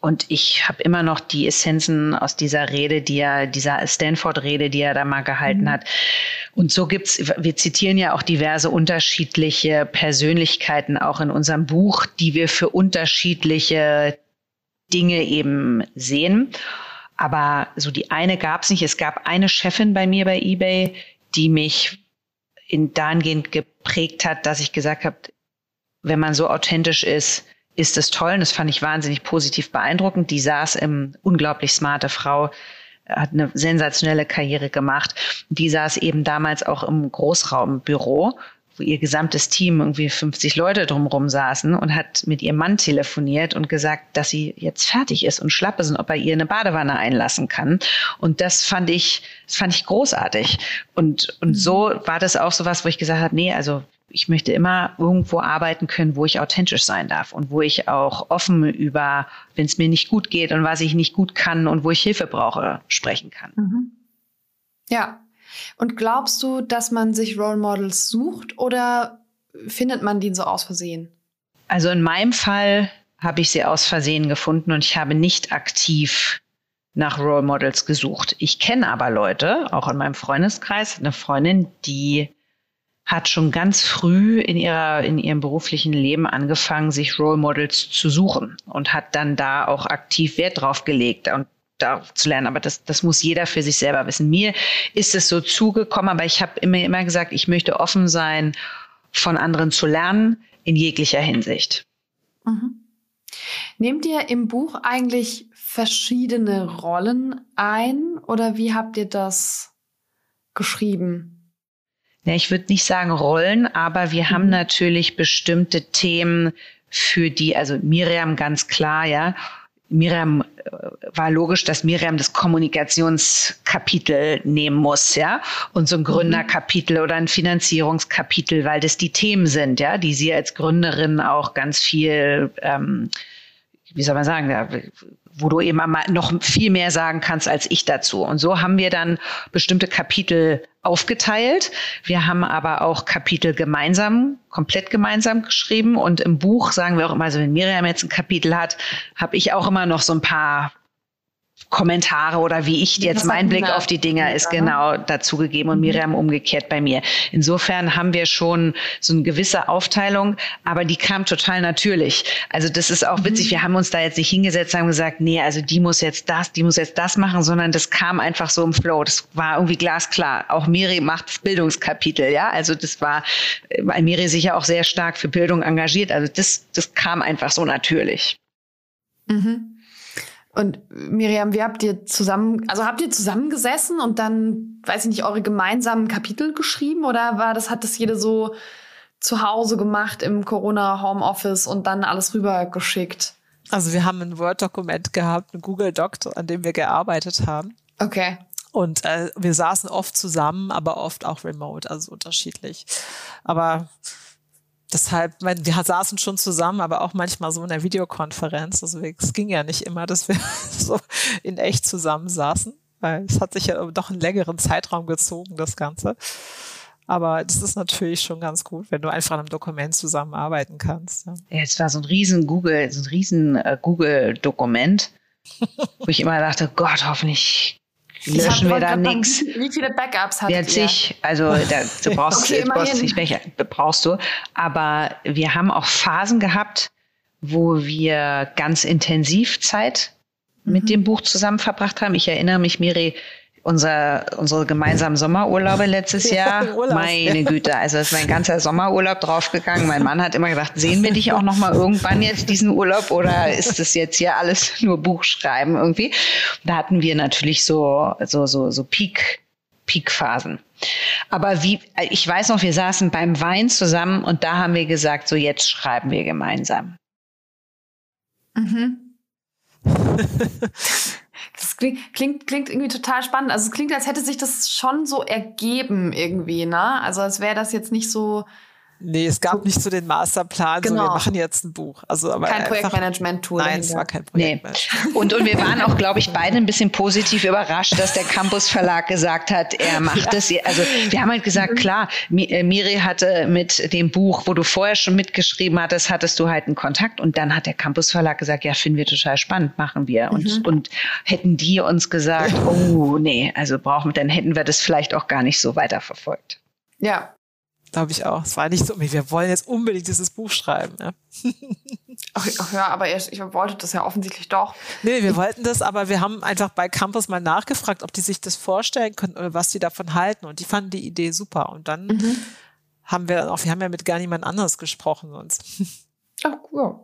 Und ich habe immer noch die Essenzen aus dieser Rede, die er, dieser Stanford-Rede, die er da mal gehalten mhm. hat. Und so gibt's, wir zitieren ja auch diverse unterschiedliche Persönlichkeiten auch in unserem Buch, die wir für unterschiedliche Dinge eben sehen. Aber so die eine gab's nicht. Es gab eine Chefin bei mir bei eBay, die mich in dahingehend geprägt hat, dass ich gesagt habe, wenn man so authentisch ist, ist es toll. Und das fand ich wahnsinnig positiv beeindruckend. Die saß im unglaublich smarte Frau, hat eine sensationelle Karriere gemacht. Die saß eben damals auch im Großraumbüro, wo ihr gesamtes Team, irgendwie 50 Leute drumherum saßen und hat mit ihrem Mann telefoniert und gesagt, dass sie jetzt fertig ist und schlapp ist und ob er ihr eine Badewanne einlassen kann. Und das fand ich, das fand ich großartig. Und, und so war das auch so was, wo ich gesagt habe, nee, also ich möchte immer irgendwo arbeiten können, wo ich authentisch sein darf und wo ich auch offen über, wenn es mir nicht gut geht und was ich nicht gut kann und wo ich Hilfe brauche, sprechen kann. Mhm. Ja. Und glaubst du, dass man sich Role Models sucht oder findet man die so aus Versehen? Also in meinem Fall habe ich sie aus Versehen gefunden und ich habe nicht aktiv nach Role Models gesucht. Ich kenne aber Leute, auch in meinem Freundeskreis, eine Freundin, die hat schon ganz früh in ihrer, in ihrem beruflichen Leben angefangen, sich Role Models zu suchen und hat dann da auch aktiv Wert drauf gelegt und darauf zu lernen. Aber das, das muss jeder für sich selber wissen. Mir ist es so zugekommen, aber ich habe immer, immer gesagt, ich möchte offen sein, von anderen zu lernen, in jeglicher Hinsicht. Mhm. Nehmt ihr im Buch eigentlich verschiedene Rollen ein oder wie habt ihr das geschrieben? ja, ich würde nicht sagen Rollen, aber wir haben mhm. natürlich bestimmte Themen, für die, also Miriam ganz klar, ja. Miriam äh, war logisch, dass Miriam das Kommunikationskapitel nehmen muss, ja, und so ein mhm. Gründerkapitel oder ein Finanzierungskapitel, weil das die Themen sind, ja, die sie als Gründerin auch ganz viel, ähm, wie soll man sagen, wo du eben noch viel mehr sagen kannst als ich dazu. Und so haben wir dann bestimmte Kapitel aufgeteilt. Wir haben aber auch Kapitel gemeinsam, komplett gemeinsam geschrieben. Und im Buch sagen wir auch immer, also wenn Miriam jetzt ein Kapitel hat, habe ich auch immer noch so ein paar Kommentare oder wie ich jetzt mein Blick auf die Dinger ist genau dazugegeben und mhm. Miriam umgekehrt bei mir. Insofern haben wir schon so eine gewisse Aufteilung, aber die kam total natürlich. Also das ist auch witzig. Mhm. Wir haben uns da jetzt nicht hingesetzt, haben gesagt, nee, also die muss jetzt das, die muss jetzt das machen, sondern das kam einfach so im Flow. Das war irgendwie glasklar. Auch Miri macht das Bildungskapitel, ja. Also das war, weil Miri sich ja auch sehr stark für Bildung engagiert. Also das, das kam einfach so natürlich. Mhm. Und Miriam, wie habt ihr zusammen, also habt ihr zusammengesessen und dann, weiß ich nicht, eure gemeinsamen Kapitel geschrieben oder war das, hat das jede so zu Hause gemacht im Corona Homeoffice und dann alles rübergeschickt? Also wir haben ein Word-Dokument gehabt, ein Google Doc, an dem wir gearbeitet haben. Okay. Und äh, wir saßen oft zusammen, aber oft auch remote, also unterschiedlich. Aber deshalb, wir saßen schon zusammen, aber auch manchmal so in der Videokonferenz. Also es ging ja nicht immer, dass wir so in echt zusammen saßen, weil es hat sich ja doch einen längeren Zeitraum gezogen, das Ganze. Aber das ist natürlich schon ganz gut, wenn du einfach an einem Dokument zusammenarbeiten kannst. Ja, es war so ein riesen Google, so ein riesen äh, Google-Dokument, wo ich immer dachte, Gott, hoffentlich löschen wir da nichts. Wie viele Backups hat ja, zig. Also da, du brauchst, okay, du brauchst nicht welche brauchst du. Aber wir haben auch Phasen gehabt, wo wir ganz intensiv Zeit mit mhm. dem Buch zusammen verbracht haben. Ich erinnere mich, Miri, unser, unsere gemeinsamen Sommerurlaube letztes Jahr. Urlaub, Meine ja. Güte, also ist mein ganzer Sommerurlaub draufgegangen. Mein Mann hat immer gesagt, sehen wir dich auch noch mal irgendwann jetzt diesen Urlaub oder ist das jetzt hier alles nur Buchschreiben irgendwie? Da hatten wir natürlich so, so, so, so Peak, Peak-Phasen. Aber wie, ich weiß noch, wir saßen beim Wein zusammen und da haben wir gesagt, so jetzt schreiben wir gemeinsam. Mhm. Das klingt, klingt, klingt irgendwie total spannend. Also es klingt, als hätte sich das schon so ergeben irgendwie, ne? Also als wäre das jetzt nicht so Nee, es gab nicht so den Masterplan, genau. so wir genau. machen jetzt ein Buch. Also, aber kein Projektmanagement-Tool. Nein, es war kein Projektmanagement. Nee. Und, und wir waren auch, glaube ich, beide ein bisschen positiv überrascht, dass der Campus Verlag gesagt hat, er macht es. Ja. Also wir haben halt gesagt, mhm. klar, äh, Miri hatte mit dem Buch, wo du vorher schon mitgeschrieben hattest, hattest du halt einen Kontakt. Und dann hat der Campus Verlag gesagt, ja, finden wir total spannend, machen wir. Und, mhm. und hätten die uns gesagt, oh nee, also brauchen, dann hätten wir das vielleicht auch gar nicht so weiterverfolgt. Ja, Glaube ich auch. Es war nicht so, wir wollen jetzt unbedingt dieses Buch schreiben. Ja. Ach, ach, ja, aber ich, ich wollte das ja offensichtlich doch. Nee, wir wollten das, aber wir haben einfach bei Campus mal nachgefragt, ob die sich das vorstellen können oder was die davon halten. Und die fanden die Idee super. Und dann mhm. haben wir auch, wir haben ja mit gar niemand anderes gesprochen sonst. Ach, cool.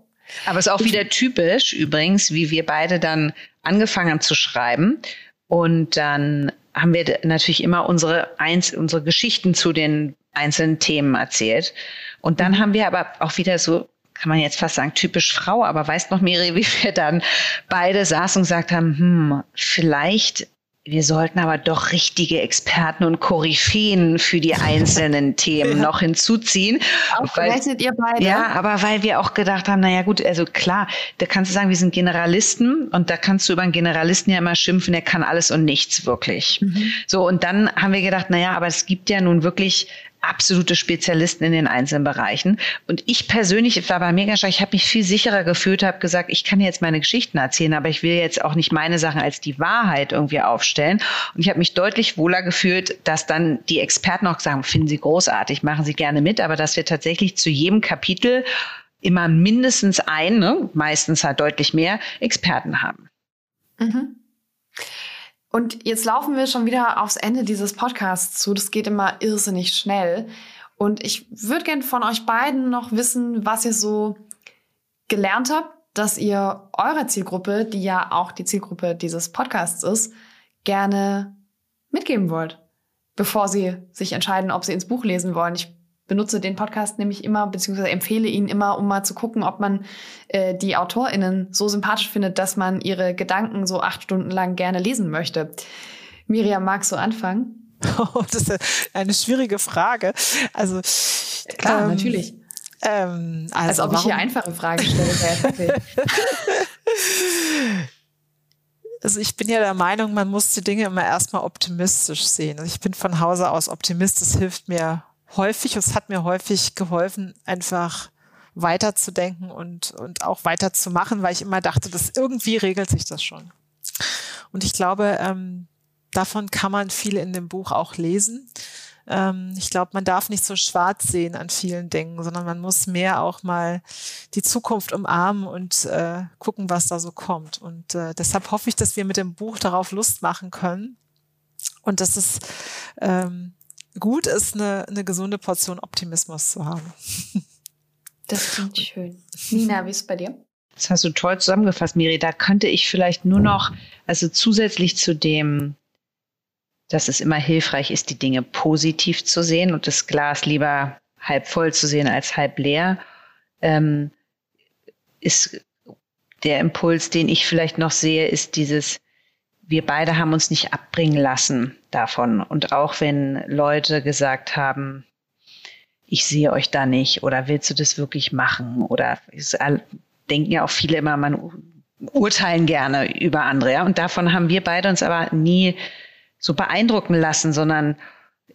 Aber es ist auch wieder typisch übrigens, wie wir beide dann angefangen haben zu schreiben. Und dann haben wir natürlich immer unsere, eins, unsere Geschichten zu den einzelnen Themen erzählt. Und dann mhm. haben wir aber auch wieder so, kann man jetzt fast sagen, typisch Frau, aber weißt noch, Miri, wie wir dann beide saßen und gesagt haben, hm, vielleicht wir sollten aber doch richtige Experten und Koryphäen für die einzelnen Themen ja. noch hinzuziehen. Ausgerechnet ihr beide. Ja, aber weil wir auch gedacht haben, naja gut, also klar, da kannst du sagen, wir sind Generalisten und da kannst du über einen Generalisten ja immer schimpfen, der kann alles und nichts wirklich. Mhm. So, und dann haben wir gedacht, naja, aber es gibt ja nun wirklich absolute Spezialisten in den einzelnen Bereichen. Und ich persönlich war bei Megastar, ich habe mich viel sicherer gefühlt, habe gesagt, ich kann jetzt meine Geschichten erzählen, aber ich will jetzt auch nicht meine Sachen als die Wahrheit irgendwie aufstellen. Und ich habe mich deutlich wohler gefühlt, dass dann die Experten auch sagen, finden Sie großartig, machen Sie gerne mit, aber dass wir tatsächlich zu jedem Kapitel immer mindestens ein, ne, meistens halt deutlich mehr Experten haben. Mhm. Und jetzt laufen wir schon wieder aufs Ende dieses Podcasts zu. Das geht immer irrsinnig schnell. Und ich würde gern von euch beiden noch wissen, was ihr so gelernt habt, dass ihr eure Zielgruppe, die ja auch die Zielgruppe dieses Podcasts ist, gerne mitgeben wollt, bevor sie sich entscheiden, ob sie ins Buch lesen wollen. Ich benutze den Podcast nämlich immer, beziehungsweise empfehle ihn immer, um mal zu gucken, ob man äh, die AutorInnen so sympathisch findet, dass man ihre Gedanken so acht Stunden lang gerne lesen möchte. Miriam, magst du anfangen? Oh, das ist eine schwierige Frage. Also klar, ähm, natürlich. Ähm, also Als ob warum? ich hier einfache Fragen stelle. also ich bin ja der Meinung, man muss die Dinge immer erstmal optimistisch sehen. Also ich bin von Hause aus Optimist, das hilft mir häufig, es hat mir häufig geholfen, einfach weiterzudenken und, und auch weiterzumachen, weil ich immer dachte, dass irgendwie regelt sich das schon. Und ich glaube, ähm, davon kann man viel in dem Buch auch lesen. Ähm, ich glaube, man darf nicht so schwarz sehen an vielen Dingen, sondern man muss mehr auch mal die Zukunft umarmen und äh, gucken, was da so kommt. Und äh, deshalb hoffe ich, dass wir mit dem Buch darauf Lust machen können und dass es ähm, gut ist, eine, eine gesunde Portion Optimismus zu haben. Das klingt schön. Nina, wie ist es bei dir? Das hast du toll zusammengefasst, Miri. Da könnte ich vielleicht nur noch, also zusätzlich zu dem, dass es immer hilfreich ist, die Dinge positiv zu sehen und das Glas lieber halb voll zu sehen als halb leer, ähm, ist der Impuls, den ich vielleicht noch sehe, ist dieses, wir beide haben uns nicht abbringen lassen davon. Und auch wenn Leute gesagt haben, ich sehe euch da nicht oder willst du das wirklich machen? Oder denken ja auch viele immer, man urteilen gerne über andere. Ja? Und davon haben wir beide uns aber nie so beeindrucken lassen, sondern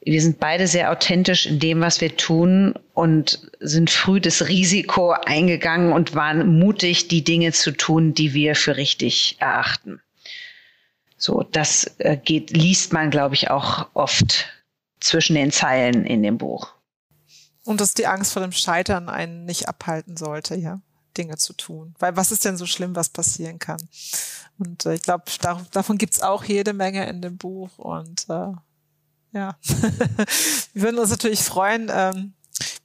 wir sind beide sehr authentisch in dem, was wir tun und sind früh das Risiko eingegangen und waren mutig, die Dinge zu tun, die wir für richtig erachten. So, das äh, geht, liest man, glaube ich, auch oft zwischen den Zeilen in dem Buch. Und dass die Angst vor dem Scheitern einen nicht abhalten sollte, ja, Dinge zu tun. Weil was ist denn so schlimm, was passieren kann? Und äh, ich glaube, davon gibt's auch jede Menge in dem Buch. Und äh, ja, wir würden uns natürlich freuen. Ähm,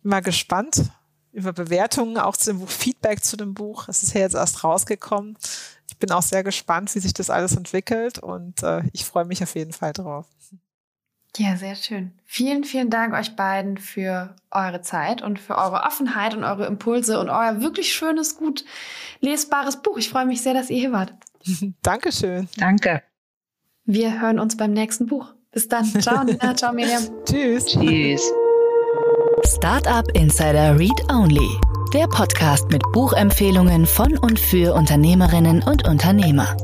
bin mal gespannt über Bewertungen, auch zu dem Buch, Feedback zu dem Buch. Es ist ja jetzt erst rausgekommen. Ich bin auch sehr gespannt, wie sich das alles entwickelt und äh, ich freue mich auf jeden Fall drauf. Ja, sehr schön. Vielen, vielen Dank euch beiden für eure Zeit und für eure Offenheit und eure Impulse und euer wirklich schönes, gut lesbares Buch. Ich freue mich sehr, dass ihr hier wart. Dankeschön. Danke. Wir hören uns beim nächsten Buch. Bis dann. Ciao, Nina. Ciao, Miriam. Tschüss. Tschüss. Startup Insider Read Only. Der Podcast mit Buchempfehlungen von und für Unternehmerinnen und Unternehmer.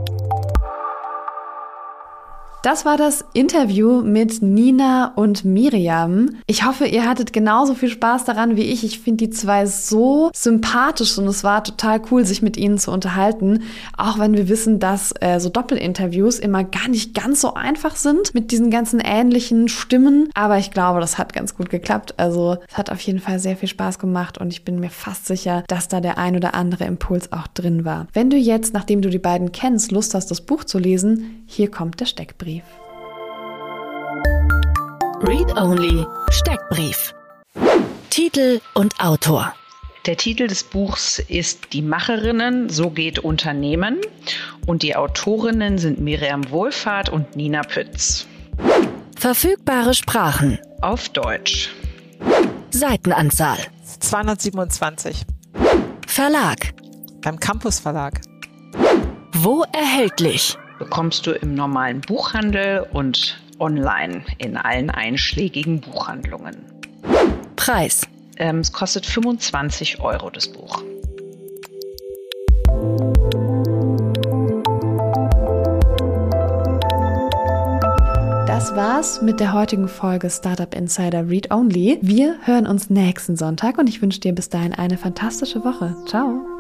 Das war das Interview mit Nina und Miriam. Ich hoffe, ihr hattet genauso viel Spaß daran wie ich. Ich finde die zwei so sympathisch und es war total cool, sich mit ihnen zu unterhalten. Auch wenn wir wissen, dass äh, so Doppelinterviews immer gar nicht ganz so einfach sind mit diesen ganzen ähnlichen Stimmen. Aber ich glaube, das hat ganz gut geklappt. Also es hat auf jeden Fall sehr viel Spaß gemacht und ich bin mir fast sicher, dass da der ein oder andere Impuls auch drin war. Wenn du jetzt, nachdem du die beiden kennst, Lust hast, das Buch zu lesen, hier kommt der Steckbrief. Steckbrief. Read Only Steckbrief. Titel und Autor. Der Titel des Buchs ist Die Macherinnen, so geht Unternehmen und die Autorinnen sind Miriam Wohlfahrt und Nina Pütz. Verfügbare Sprachen. Auf Deutsch. Seitenanzahl. 227. Verlag. Beim Campus Verlag. Wo erhältlich? Bekommst du im normalen Buchhandel und online in allen einschlägigen Buchhandlungen. Preis. Ähm, es kostet 25 Euro das Buch. Das war's mit der heutigen Folge Startup Insider Read Only. Wir hören uns nächsten Sonntag und ich wünsche dir bis dahin eine fantastische Woche. Ciao.